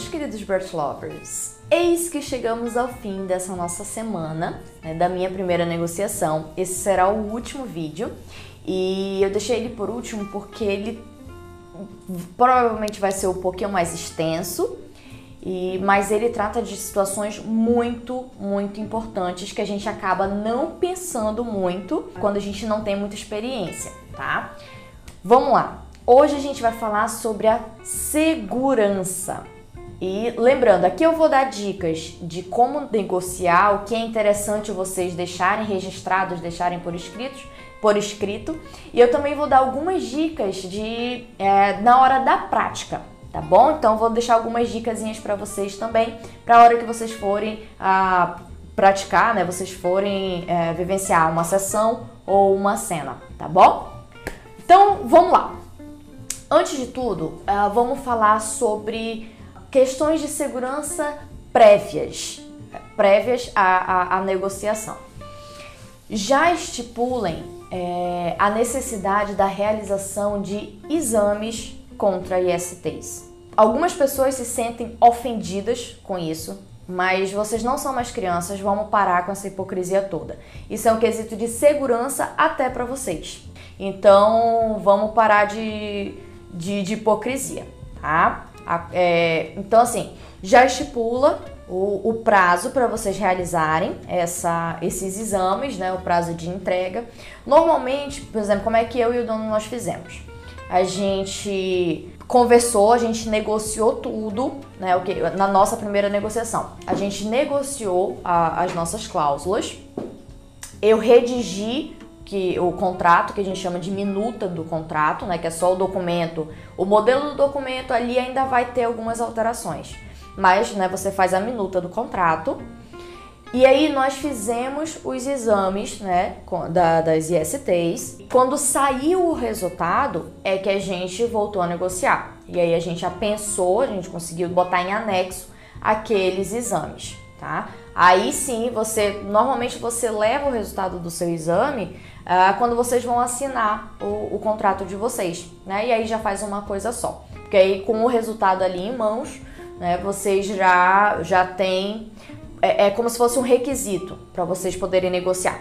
meus queridos Birth Lovers. Eis que chegamos ao fim dessa nossa semana, né, da minha primeira negociação. Esse será o último vídeo e eu deixei ele por último porque ele provavelmente vai ser um pouquinho mais extenso, e, mas ele trata de situações muito, muito importantes que a gente acaba não pensando muito quando a gente não tem muita experiência, tá? Vamos lá. Hoje a gente vai falar sobre a segurança. E lembrando, aqui eu vou dar dicas de como negociar, o que é interessante vocês deixarem registrados, deixarem por escritos, por escrito. E eu também vou dar algumas dicas de é, na hora da prática, tá bom? Então vou deixar algumas dicasinhas para vocês também, para a hora que vocês forem a praticar, né? Vocês forem é, vivenciar uma sessão ou uma cena, tá bom? Então vamos lá. Antes de tudo, uh, vamos falar sobre questões de segurança prévias, prévias à, à, à negociação. Já estipulem é, a necessidade da realização de exames contra ISTs. Algumas pessoas se sentem ofendidas com isso, mas vocês não são mais crianças, vamos parar com essa hipocrisia toda. Isso é um quesito de segurança até para vocês. Então, vamos parar de, de, de hipocrisia, tá? É, então, assim, já estipula o, o prazo para vocês realizarem essa, esses exames, né? O prazo de entrega. Normalmente, por exemplo, como é que eu e o dono nós fizemos? A gente conversou, a gente negociou tudo, né? O que na nossa primeira negociação, a gente negociou a, as nossas cláusulas. Eu redigi que o contrato, que a gente chama de minuta do contrato, né, que é só o documento, o modelo do documento ali ainda vai ter algumas alterações, mas né, você faz a minuta do contrato. E aí nós fizemos os exames né, da, das ISTs. Quando saiu o resultado, é que a gente voltou a negociar. E aí a gente já pensou, a gente conseguiu botar em anexo aqueles exames, tá? Aí sim, você normalmente você leva o resultado do seu exame uh, quando vocês vão assinar o, o, contrato de vocês, né? E aí já faz uma coisa só. Porque aí com o resultado ali em mãos, né, vocês já, já têm. É, é como se fosse um requisito para vocês poderem negociar.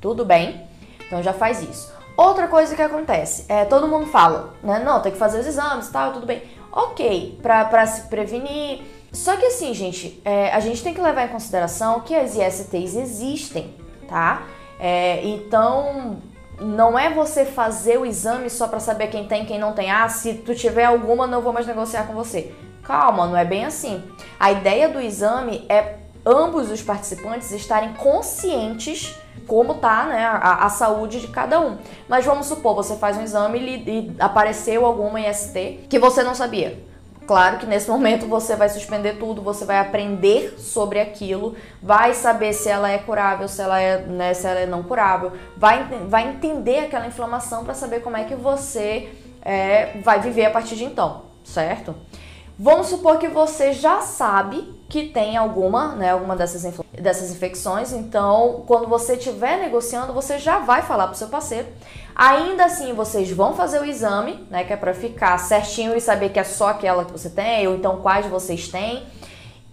Tudo bem? Então já faz isso. Outra coisa que acontece, é todo mundo fala, né? Não, tem que fazer os exames, tal, tudo bem. Ok, para se prevenir. Só que assim, gente, é, a gente tem que levar em consideração que as ISTs existem, tá? É, então, não é você fazer o exame só para saber quem tem quem não tem. Ah, se tu tiver alguma, não vou mais negociar com você. Calma, não é bem assim. A ideia do exame é ambos os participantes estarem conscientes como tá né, a, a, saúde de cada um. Mas vamos supor, você faz um exame e, e apareceu alguma IST que você não sabia. Claro que nesse momento você vai suspender tudo, você vai aprender sobre aquilo, vai saber se ela é curável, se ela é, né, se ela é não curável, vai, vai entender aquela inflamação para saber como é que você é, vai viver a partir de então, certo? Vamos supor que você já sabe que tem alguma, né, alguma dessas, dessas infecções, então quando você estiver negociando, você já vai falar para o seu parceiro. Ainda assim, vocês vão fazer o exame, né, que é para ficar certinho e saber que é só aquela que você tem, ou então quais vocês têm.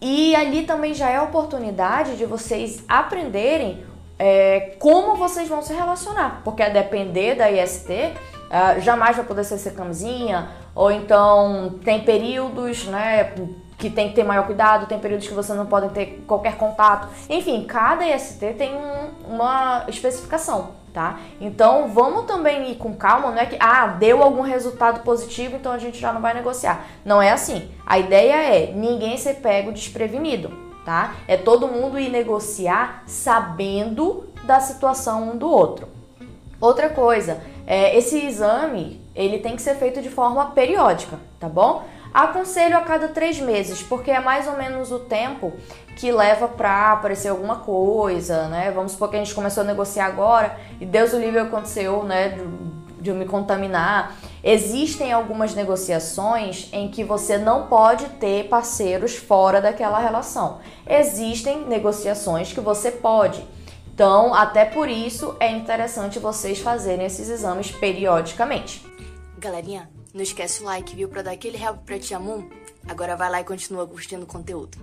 E ali também já é a oportunidade de vocês aprenderem é, como vocês vão se relacionar, porque a depender da IST, ah, jamais vai poder ser camisinha, ou então tem períodos, né, que tem que ter maior cuidado, tem períodos que você não pode ter qualquer contato. Enfim, cada IST tem um, uma especificação, tá? Então vamos também ir com calma, não é que ah, deu algum resultado positivo, então a gente já não vai negociar. Não é assim. A ideia é ninguém ser pego desprevenido, tá? É todo mundo ir negociar sabendo da situação um do outro. Outra coisa, é, esse exame ele tem que ser feito de forma periódica, tá bom? Aconselho a cada três meses, porque é mais ou menos o tempo que leva para aparecer alguma coisa, né? Vamos supor que a gente começou a negociar agora e Deus o livre aconteceu, né? De, de eu me contaminar. Existem algumas negociações em que você não pode ter parceiros fora daquela relação. Existem negociações que você pode. Então, até por isso é interessante vocês fazerem esses exames periodicamente. Galerinha, não esquece o like, viu? Pra dar aquele help pra Tia Moon. Agora vai lá e continua curtindo o conteúdo.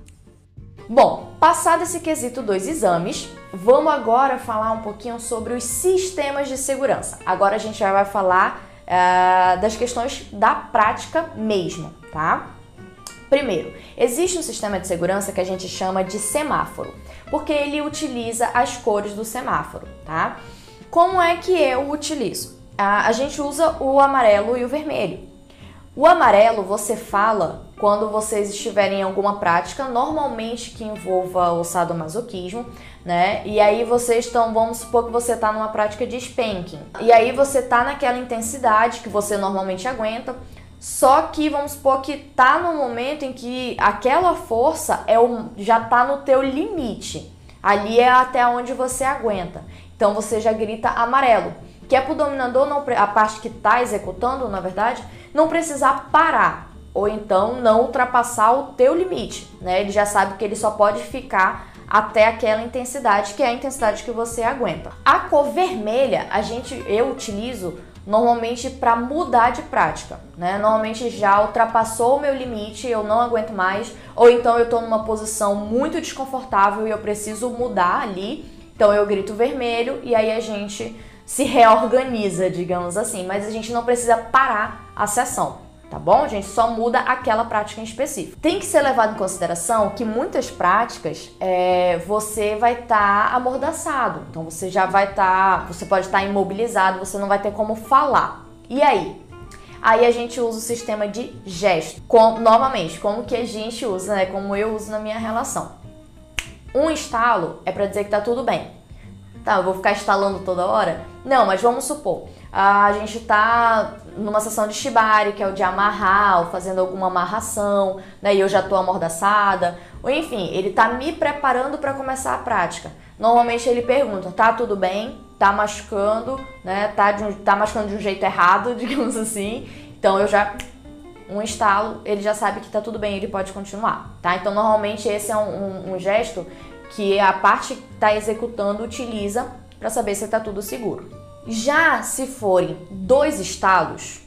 Bom, passado esse quesito dos exames, vamos agora falar um pouquinho sobre os sistemas de segurança. Agora a gente já vai falar uh, das questões da prática mesmo, tá? Primeiro, existe um sistema de segurança que a gente chama de semáforo, porque ele utiliza as cores do semáforo, tá? Como é que eu utilizo? A, gente usa o amarelo e o vermelho. O amarelo você fala quando vocês estiverem em alguma prática, normalmente que envolva o sadomasoquismo, né? E aí vocês estão, vamos supor que você está numa prática de spanking. E aí você tá naquela intensidade que você normalmente aguenta, só que vamos supor que tá no momento em que aquela força é o, já tá no teu limite. Ali é até onde você aguenta. Então você já grita amarelo, que é pro dominador não a parte que tá executando, na verdade, não precisar parar ou então não ultrapassar o teu limite, né? Ele já sabe que ele só pode ficar até aquela intensidade que é a intensidade que você aguenta. A cor vermelha, a gente eu utilizo normalmente para mudar de prática, né? Normalmente já ultrapassou o meu limite, eu não aguento mais, ou então eu estou numa posição muito desconfortável e eu preciso mudar ali, então eu grito vermelho e aí a gente se reorganiza, digamos assim, mas a gente não precisa parar a sessão tá bom? Gente só muda aquela prática em específico. Tem que ser levado em consideração que muitas práticas é, você vai estar tá amordaçado, então você já vai estar, tá, você pode estar tá imobilizado, você não vai ter como falar. E aí? Aí a gente usa o sistema de gesto. Com, novamente, como que a gente usa, né? Como eu uso na minha relação. Um estalo é para dizer que tá tudo bem. Tá, eu vou ficar estalando toda hora? Não, mas vamos supor, a gente tá numa sessão de shibari, que é o de amarrar, ou fazendo alguma amarração, né? E eu já tô amordaçada, ou enfim, ele tá me preparando para começar a prática. Normalmente ele pergunta: "Tá tudo bem? Tá machucando, né? Tá de um, tá machucando de um jeito errado, digamos assim". Então eu já um estalo, ele já sabe que tá tudo bem, ele pode continuar, tá? Então normalmente esse é um, um, um gesto que a parte que está executando utiliza para saber se está tudo seguro. Já se forem dois estalos,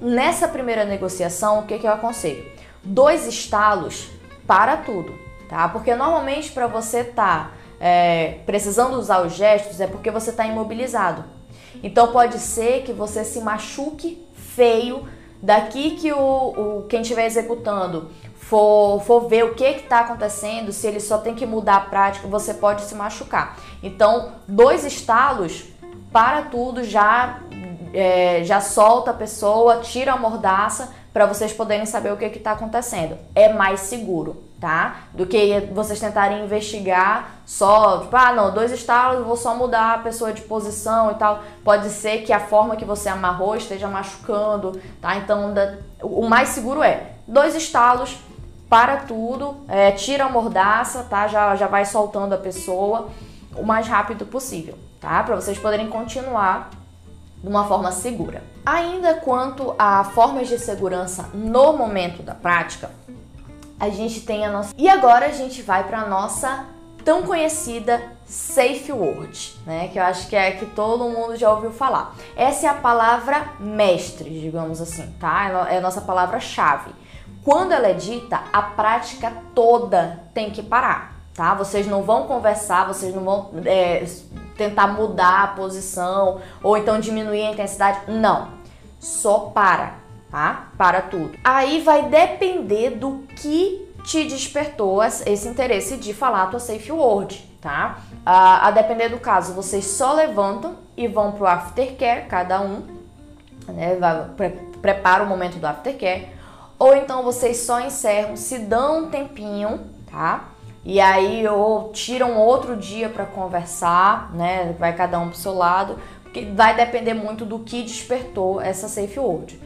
nessa primeira negociação, o que, que eu aconselho? Dois estalos para tudo, tá? Porque normalmente para você estar tá, é, precisando usar os gestos é porque você está imobilizado. Então pode ser que você se machuque feio daqui que o, o quem estiver executando for, for ver o que está acontecendo, se ele só tem que mudar a prática, você pode se machucar. Então, dois estalos para tudo, já, é, já solta a pessoa, tira a mordaça para vocês poderem saber o que está acontecendo. É mais seguro, tá? Do que vocês tentarem investigar só, tipo, ah, não, dois estalos, vou só mudar a pessoa de posição e tal. Pode ser que a forma que você amarrou esteja machucando, tá? Então, o mais seguro é dois estalos, para tudo, é, tira a mordaça, tá? Já, já vai soltando a pessoa o mais rápido possível, tá? Para vocês poderem continuar de uma forma segura. Ainda quanto a formas de segurança no momento da prática, a gente tem a nossa. E agora a gente vai para a nossa tão conhecida Safe Word, né? Que eu acho que é que todo mundo já ouviu falar. Essa é a palavra mestre, digamos assim, tá? É a nossa palavra-chave. Quando ela é dita, a prática toda tem que parar, tá? Vocês não vão conversar, vocês não vão é, tentar mudar a posição ou então diminuir a intensidade. Não, só para, tá? Para tudo. Aí vai depender do que te despertou esse interesse de falar a tua safe word, tá? A, a depender do caso, vocês só levantam e vão pro aftercare, cada um, né? Vai, pre, prepara o momento do aftercare ou então vocês só encerram, se dão um tempinho, tá? E aí ou tiram outro dia para conversar, né? Vai cada um pro seu lado, porque vai depender muito do que despertou essa safe word.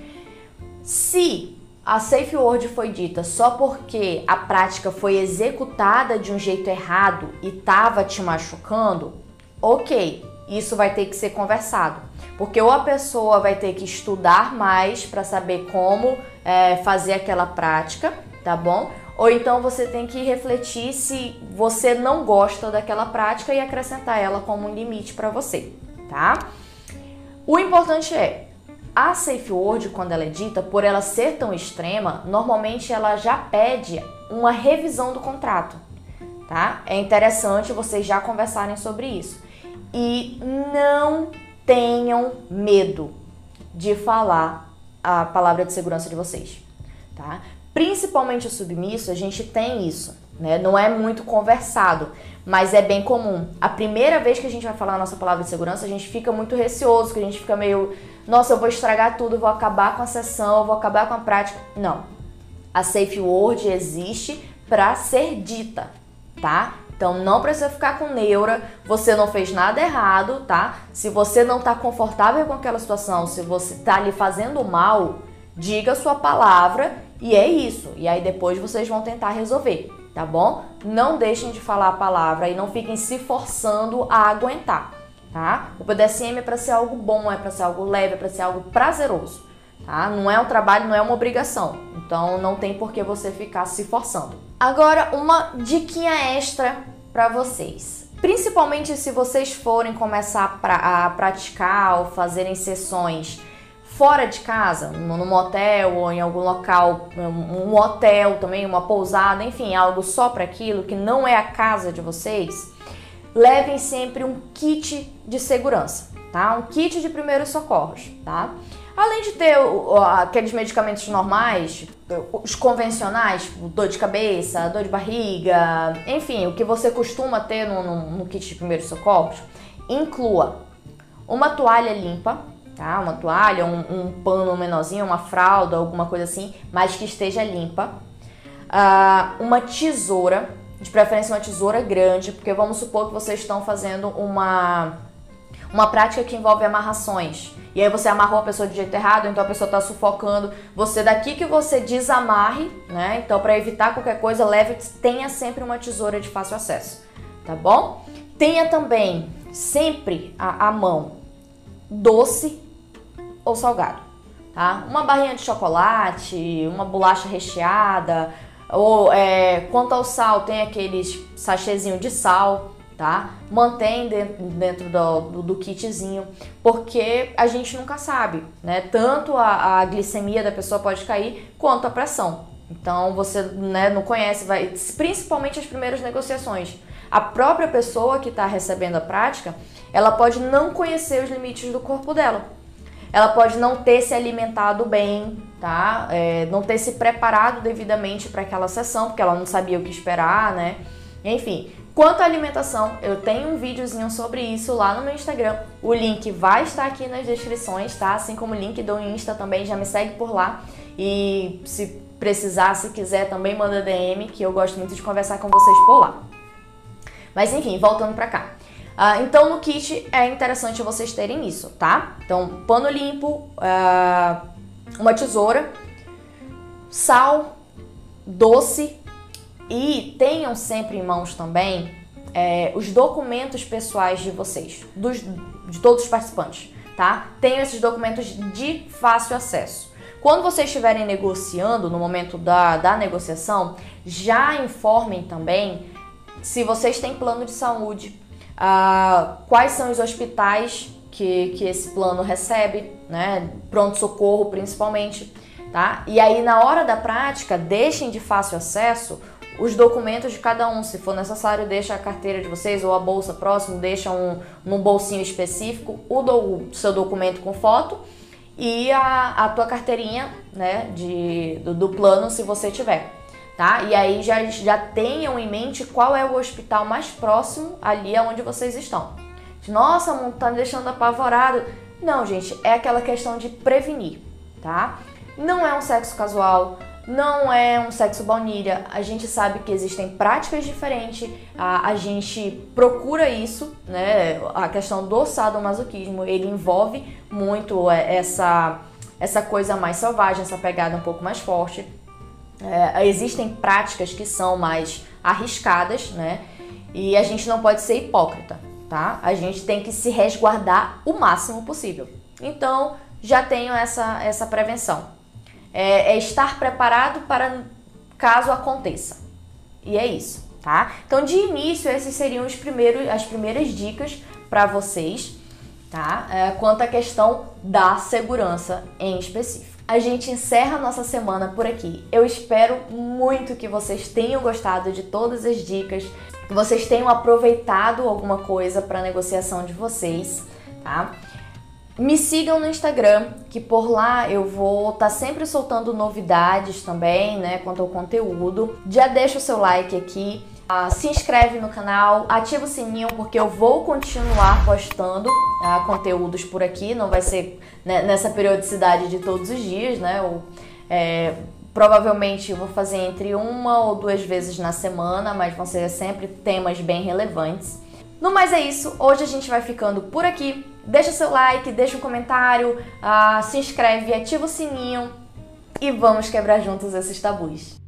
Se a safe word foi dita só porque a prática foi executada de um jeito errado e tava te machucando, ok, isso vai ter que ser conversado. Porque ou a pessoa vai ter que estudar mais para saber como é, fazer aquela prática, tá bom? Ou então você tem que refletir se você não gosta daquela prática e acrescentar ela como um limite para você, tá? O importante é A safe word, quando ela é dita, por ela ser tão extrema, normalmente ela já pede uma revisão do contrato, tá? É interessante vocês já conversarem sobre isso. E não tenham medo de falar a palavra de segurança de vocês, tá? Principalmente o submisso, a gente tem isso, né? Não é muito conversado, mas é bem comum. A primeira vez que a gente vai falar a nossa palavra de segurança, a gente fica muito receoso, que a gente fica meio, nossa, eu vou estragar tudo, vou acabar com a sessão, vou acabar com a prática. Não. A safe word existe para ser dita, tá? Então não precisa ficar com neura, você não fez nada errado, tá? Se você não tá confortável com aquela situação, se você tá lhe fazendo mal, diga a sua palavra e é isso. E aí depois vocês vão tentar resolver, tá bom? Não deixem de falar a palavra e não fiquem se forçando a aguentar, tá? O BDSM é para ser algo bom, é para ser algo leve, é para ser algo prazeroso, tá? Não é um trabalho, não é uma obrigação. Então não tem por que você ficar se forçando. Agora, uma diquinha extra para vocês. Principalmente se vocês forem começar a praticar ou fazerem sessões fora de casa, no motel ou em algum local, um hotel também, uma pousada, enfim, algo só para aquilo que não é a casa de vocês, levem sempre um kit de segurança, tá? Um kit de primeiros socorros, tá? Além de ter aqueles medicamentos normais, os convencionais, tipo dor de cabeça, dor de barriga, enfim, o que você costuma ter no, no, no kit de primeiros socorros, inclua uma toalha limpa, tá? Uma toalha, um, um, pano menorzinho, uma fralda, alguma coisa assim, mas que esteja limpa. Uh, uma tesoura, de preferência uma tesoura grande, porque vamos supor que vocês estão fazendo uma, uma prática que envolve amarrações. E aí você amarrou a pessoa de jeito errado, então a pessoa está sufocando. Você daqui que você desamarre, né? Então para evitar qualquer coisa, leve, tenha sempre uma tesoura de fácil acesso, tá bom? Tenha também sempre a, mão doce ou salgado, tá? Uma barrinha de chocolate, uma bolacha recheada, ou é, quanto ao sal, tem aqueles sachêzinho de sal, tá? Mantém dentro, do, do, do, kitzinho, porque a gente nunca sabe, né? Tanto a, a, glicemia da pessoa pode cair, quanto a pressão. Então você né, não conhece, vai, principalmente as primeiras negociações. A própria pessoa que está recebendo a prática, ela pode não conhecer os limites do corpo dela. Ela pode não ter se alimentado bem, tá? É, não ter se preparado devidamente para aquela sessão, porque ela não sabia o que esperar, né? Enfim, Quanto à alimentação, eu tenho um videozinho sobre isso lá no meu Instagram. O link vai estar aqui nas descrições, tá? Assim como o link do Insta também, já me segue por lá. E se precisar, se quiser, também manda DM, que eu gosto muito de conversar com vocês por lá. Mas enfim, voltando pra cá. Uh, então no kit é interessante vocês terem isso, tá? Então, pano limpo, uh, uma tesoura, sal, doce e tenham sempre em mãos também é, os documentos pessoais de vocês, dos, de todos os participantes, tá? Tenham esses documentos de fácil acesso. Quando vocês estiverem negociando, no momento da, da negociação, já informem também se vocês têm plano de saúde, uh, quais são os hospitais que, que esse plano recebe, né? Pronto-socorro principalmente, tá? E aí, na hora da prática, deixem de fácil acesso os documentos de cada um. Se for necessário, deixa a carteira de vocês ou a bolsa próximo, deixa um num bolsinho específico o, do, o seu documento com foto e a, a tua carteirinha, né, de, do, do plano, se você tiver. Tá? E aí já, já tenham em mente qual é o hospital mais próximo ali aonde vocês estão. Nossa, tá me deixando apavorado. Não, gente, é aquela questão de prevenir, tá? Não é um sexo casual, não é um sexo baunilha. A gente sabe que existem práticas diferentes, a, a gente procura isso, né? A questão do sadomasoquismo, ele envolve muito é, essa, essa coisa mais selvagem, essa pegada um pouco mais forte. É, existem práticas que são mais arriscadas, né? E a gente não pode ser hipócrita, tá? A gente tem que se resguardar o máximo possível. Então, já tenho essa, essa prevenção é, é estar preparado para caso aconteça. E é isso, tá? Então, de início, esses seriam os primeiros, as primeiras dicas para vocês, tá? É, quanto à questão da segurança em específico. A gente encerra a nossa semana por aqui. Eu espero muito que vocês tenham gostado de todas as dicas, que vocês tenham aproveitado alguma coisa para negociação de vocês, tá? Me sigam no Instagram, que por lá eu vou estar tá sempre soltando novidades também, né, quanto ao conteúdo. Já deixa o seu like aqui, uh, se inscreve no canal, ativa o sininho porque eu vou continuar postando uh, conteúdos por aqui, não vai ser né, nessa periodicidade de todos os dias, né? Ou, é, provavelmente eu vou fazer entre uma ou duas vezes na semana, mas vão ser sempre temas bem relevantes. No mais é isso, hoje a gente vai ficando por aqui. Deixa seu like, deixa um comentário, uh, se inscreve, ativa o sininho e vamos quebrar juntos esses tabus.